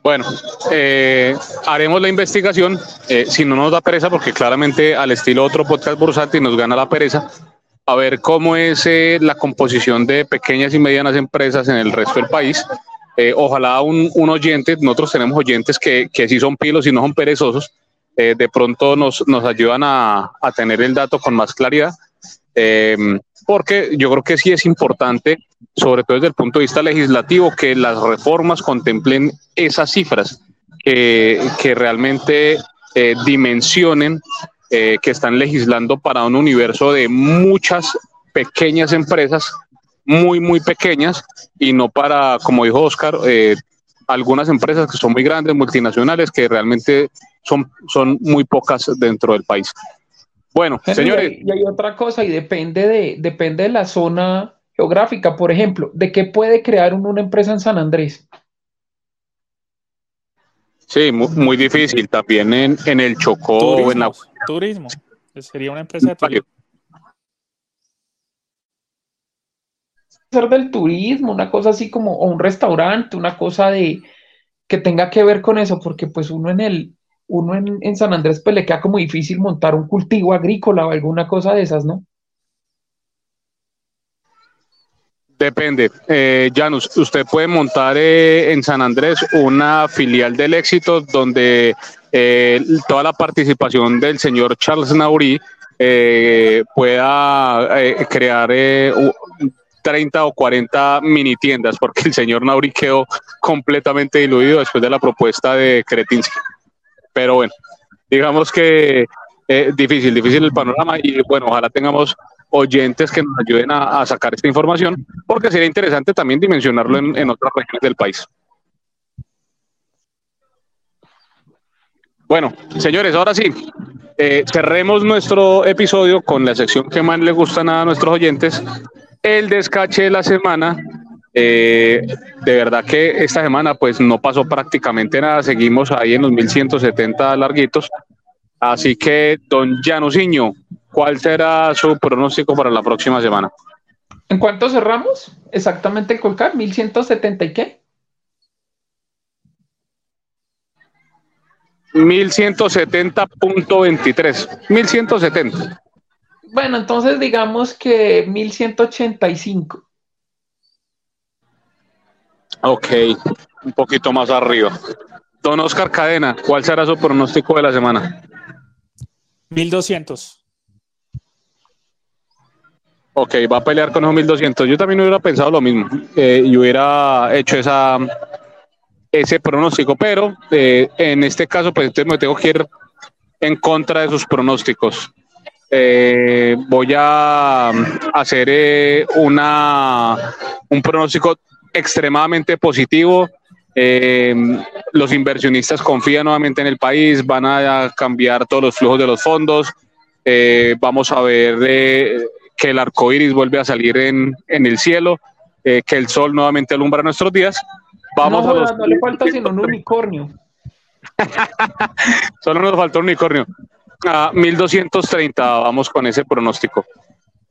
Bueno, eh, haremos la investigación, eh, si no nos da pereza, porque claramente al estilo otro podcast bursátil nos gana la pereza, a ver cómo es eh, la composición de pequeñas y medianas empresas en el resto del país. ojalá un, oyente, nosotros tenemos oyentes que, que sí son pilos y no son perezosos, de pronto nos, nos ayudan a, a, tener el dato con más claridad, porque yo creo que sí es importante sobre todo desde el punto de vista legislativo, que las reformas contemplen esas cifras, que realmente eh, dimensionen eh, que están legislando para un universo de muchas pequeñas empresas, muy, muy pequeñas, y no para, como dijo Oscar, eh, algunas empresas que son muy grandes, multinacionales, que realmente son, son muy pocas dentro del país. Bueno, señores. Y hay otra cosa, y depende de, depende de la zona geográfica, por ejemplo, ¿de qué puede crear una empresa en San Andrés? Sí, muy, difícil. También en, en el Chocó turismo, en la... Turismo. Sería una empresa de turismo. Ser del turismo, una cosa así como, o un restaurante, una cosa de que tenga que ver con eso, porque pues uno en el, uno en, San Andrés pues le queda como difícil montar un cultivo agrícola o alguna cosa de esas, ¿no? Depende. Eh, Janus, usted puede montar eh, en San Andrés una filial del éxito donde eh, toda la participación del señor Charles Nauri eh, pueda crear 30 o 40 mini tiendas, porque el señor Nauri quedó completamente diluido después de la propuesta de Kretinsky. Pero bueno, digamos que eh, difícil, difícil el panorama y bueno, ojalá tengamos oyentes que nos ayuden a, sacar esta información, porque sería interesante también dimensionarlo en, otras regiones del país. Bueno, señores, ahora sí, eh, cerremos nuestro episodio con la sección que más le gustan a nuestros oyentes, el descache de la semana. Eh, de verdad que esta semana pues no pasó prácticamente nada, seguimos ahí en los 1170 larguitos. Así que, don Janusiño, ¿cuál será su pronóstico para la próxima semana? ¿En cuánto cerramos? Exactamente el Colcar, 1170 y qué? 1170.23. 1170. Bueno, entonces digamos que 1185. Ok, un poquito más arriba. Don Oscar Cadena, ¿cuál será su pronóstico de la semana? 1200. Ok, va a pelear con esos 1200. Yo también hubiera pensado lo mismo eh, y hubiera hecho esa, ese pronóstico, pero eh, en este caso, pues entonces me tengo que ir en contra de sus pronósticos. Eh, voy a hacer una, un pronóstico extremadamente positivo eh, los inversionistas confían nuevamente en el país, van a cambiar todos los flujos de los fondos. Eh, vamos a ver eh, que el arco iris vuelve a salir en, el cielo, que el sol nuevamente alumbra nuestros días. Vamos no, a no le falta sino un unicornio. Solo nos falta un unicornio. A 1230, vamos con ese pronóstico.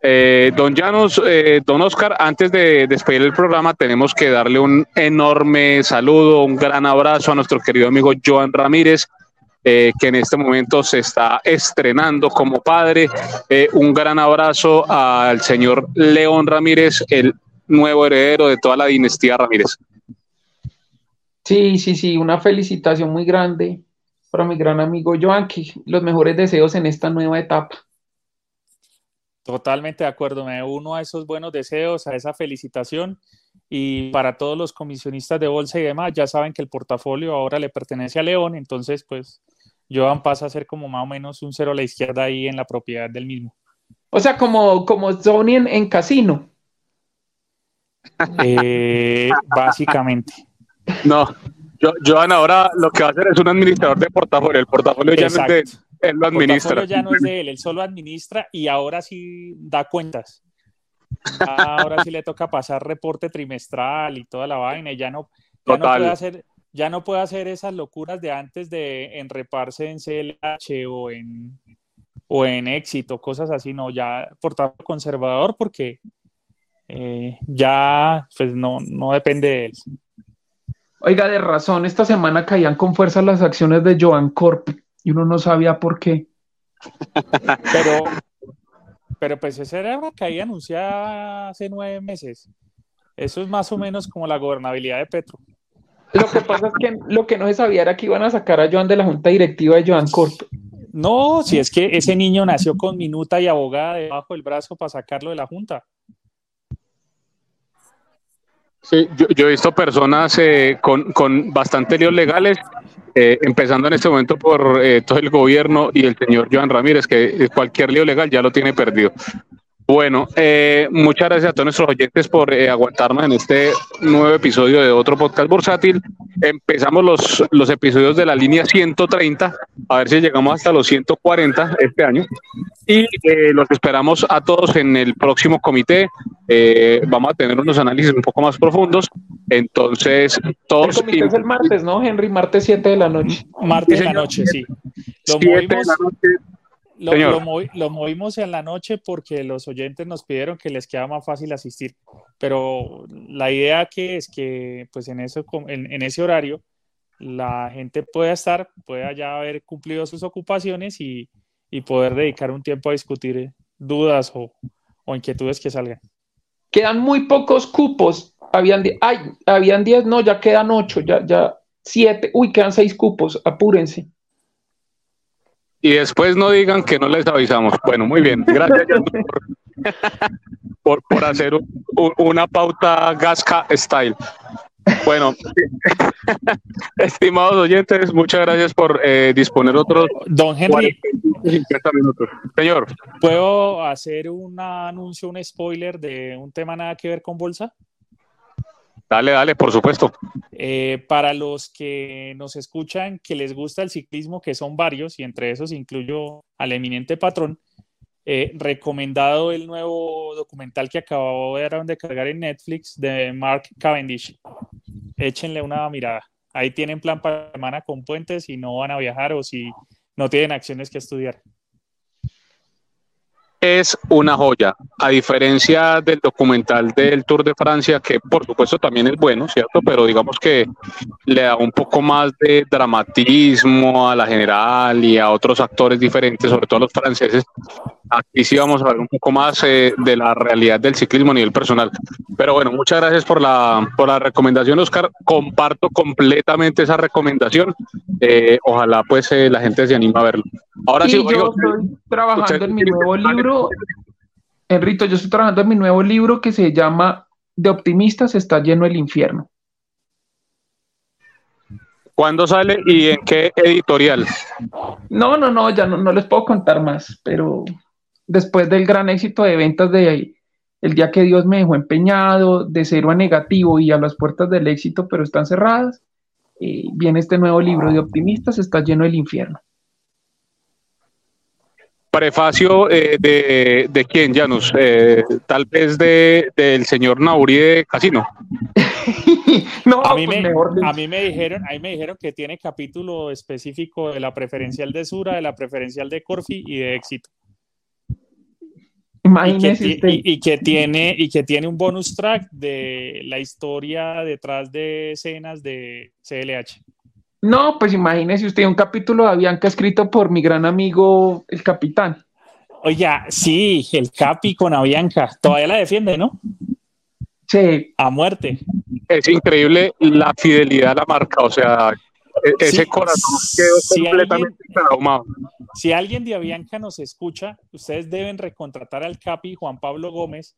Eh, don Janos, eh, don Oscar, antes de despedir el programa, tenemos que darle un enorme saludo, un gran abrazo a nuestro querido amigo Joan Ramírez, eh, que en este momento se está estrenando como padre. un gran abrazo al señor León Ramírez, el nuevo heredero de toda la dinastía Ramírez. Sí, sí, sí, una felicitación muy grande para mi gran amigo Joan, que los mejores deseos en esta nueva etapa. Totalmente de acuerdo, me uno a esos buenos deseos, a esa felicitación y para todos los comisionistas de bolsa y demás, ya saben que el portafolio ahora le pertenece a León, entonces pues Joan pasa a ser como más o menos un cero a la izquierda ahí en la propiedad del mismo. O sea, como, como Sony en, casino. Eh, básicamente. No, Joan ahora lo que va a hacer es un administrador de portafolio, el portafolio ya no es de él lo administra. ya no es de él, él solo administra y ahora sí da cuentas. Ahora sí le toca pasar reporte trimestral y toda la vaina y ya no, ya no puede hacer, ya no puede hacer esas locuras de antes de enreparse en CLH o en o en éxito, cosas así, no, ya portafolio conservador porque eh, ya pues no, no depende de él. Oiga, de razón, esta semana caían con fuerza las acciones de Joan Corp y uno no sabía por qué. Pero, pero pues esa era una caída anunciada hace nueve meses. Eso es más o menos como la gobernabilidad de Petro. Lo que pasa es que lo que no se sabía era que iban a sacar a Joan de la junta directiva de Joan Corp. No, si es que ese niño nació con minuta y abogada debajo del brazo para sacarlo de la junta. Sí, yo, he visto personas eh, con, con bastante líos legales eh, empezando en este momento por eh, todo el gobierno y el señor Joan Ramírez, que cualquier lío legal ya lo tiene perdido. Bueno, eh, muchas gracias a todos nuestros oyentes por aguantarnos en este nuevo episodio de otro podcast bursátil. Empezamos los, los episodios de la línea 130, a ver si llegamos hasta los 140 este año. Y los esperamos a todos en el próximo comité. vamos a tener unos análisis un poco más profundos entonces, todos. El comité es el martes, ¿no, Henry? Martes 7 de la noche. Martes de la noche, sí. Lo movimos, lo, movimos en la noche porque los oyentes nos pidieron que les quedara más fácil asistir. Pero la idea que es que, pues en, eso, en, en ese horario, la gente pueda estar, pueda ya haber cumplido sus ocupaciones y, y poder dedicar un tiempo a discutir dudas o, o inquietudes que salgan. Quedan muy pocos cupos habían, ay, habían 10, no, ya quedan 8, ya, ya 7, uy, quedan 6 cupos, apúrense. Y después no digan que no les avisamos. Bueno, muy bien, gracias por, por, hacer una pauta Gasca Style. Bueno, estimados oyentes, muchas gracias por eh, disponer otros Don Henry, 50 minutos. Señor, ¿puedo hacer un anuncio, un spoiler de un tema nada que ver con bolsa? Dale, dale, por supuesto. Eh, para los que nos escuchan, que les gusta el ciclismo, que son varios, y entre esos incluyo al eminente patrón, eh, recomendado el nuevo documental que acabaron de cargar en Netflix de Mark Cavendish. Échenle una mirada. Ahí tienen plan para semana con puentes si no van a viajar o si no tienen acciones que estudiar es una joya, a diferencia del documental del Tour de Francia, que por supuesto también es bueno, ¿cierto? Pero digamos que le da un poco más de dramatismo a la general y a otros actores diferentes, sobre todo a los franceses. Aquí sí vamos a ver un poco más eh, de la realidad del ciclismo a nivel personal. Pero bueno, muchas gracias por la, por la recomendación, Oscar. Comparto completamente esa recomendación. Eh, ojalá pues eh, la gente se anime a verlo. Ahora sí, yo estoy trabajando en mi nuevo libro. Enrito, yo estoy trabajando en mi nuevo libro que se llama De optimistas está lleno el infierno. ¿Cuándo sale y en qué editorial? No, no, no, ya no, no les puedo contar más, pero después del gran éxito de ventas de El día que Dios me dejó empeñado, de cero a negativo y a las puertas del éxito, pero están cerradas, eh, viene este nuevo libro de optimistas, está lleno el infierno. Prefacio eh, de, de quién, Janus, eh, tal vez de del señor Nauri de Casino. no, a mí, pues me, a mí me dijeron, a mí me dijeron que tiene capítulo específico de la preferencial de Sura, de la preferencial de Corfi y de éxito. Imagínese y que, y, que, tiene y que tiene un bonus track de la historia detrás de escenas de CLH. No, pues imagínese usted un capítulo de Avianca escrito por mi gran amigo, el capitán. Oye, sí, el Capi con Avianca. Todavía la defiende, ¿no? Sí. A muerte. Es increíble la fidelidad a la marca, o sea, e-, ese corazón quedó completamente traumado. Si alguien de Avianca nos escucha, ustedes deben recontratar al Capi Juan Pablo Gómez,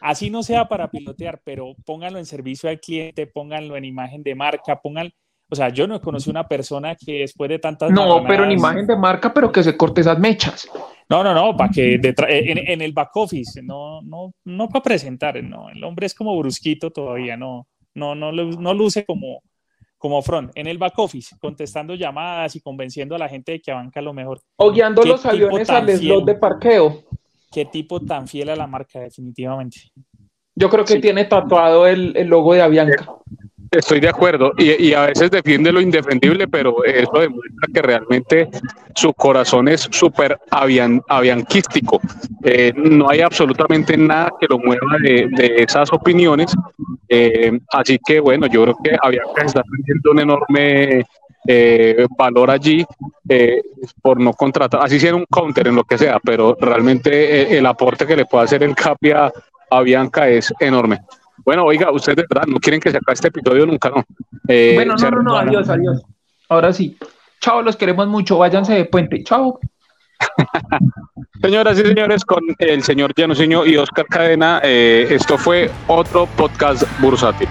así no sea para pilotear, pero pónganlo en servicio al cliente, pónganlo en imagen de marca, pónganlo o sea, yo no conocí una persona que después de tantas. No, pero en imagen de marca, pero que se corte esas mechas. No, no, no, para que en, el back office, no, no, no para presentar, no. El hombre es como brusquito todavía, no, no, no, no luce como, como front. En el back office, contestando llamadas y convenciendo a la gente de que avanca lo mejor. O guiando los aviones al slot de parqueo. Qué tipo tan fiel a la marca, definitivamente. Yo creo que tiene tatuado el, el logo de Avianca. Estoy de acuerdo y, a veces defiende lo indefendible, pero eso demuestra que realmente su corazón es súper avian, avianquístico. Eh, no hay absolutamente nada que lo mueva de, esas opiniones. Eh, así que bueno, yo creo que Avianca está teniendo un enorme eh, valor allí por no contratar, así sea un counter en lo que sea, pero realmente el aporte que le puede hacer el Capia a Bianca es enorme. Bueno, oiga, ustedes de verdad no quieren que se acabe este episodio nunca, ¿no? Eh, bueno, no, no, no, adiós, adiós. Ahora sí. Chao, los queremos mucho. Váyanse de puente. Chao. Señoras y señores, con el señor Llanuseño y Oscar Cadena, eh, esto fue otro podcast bursátil.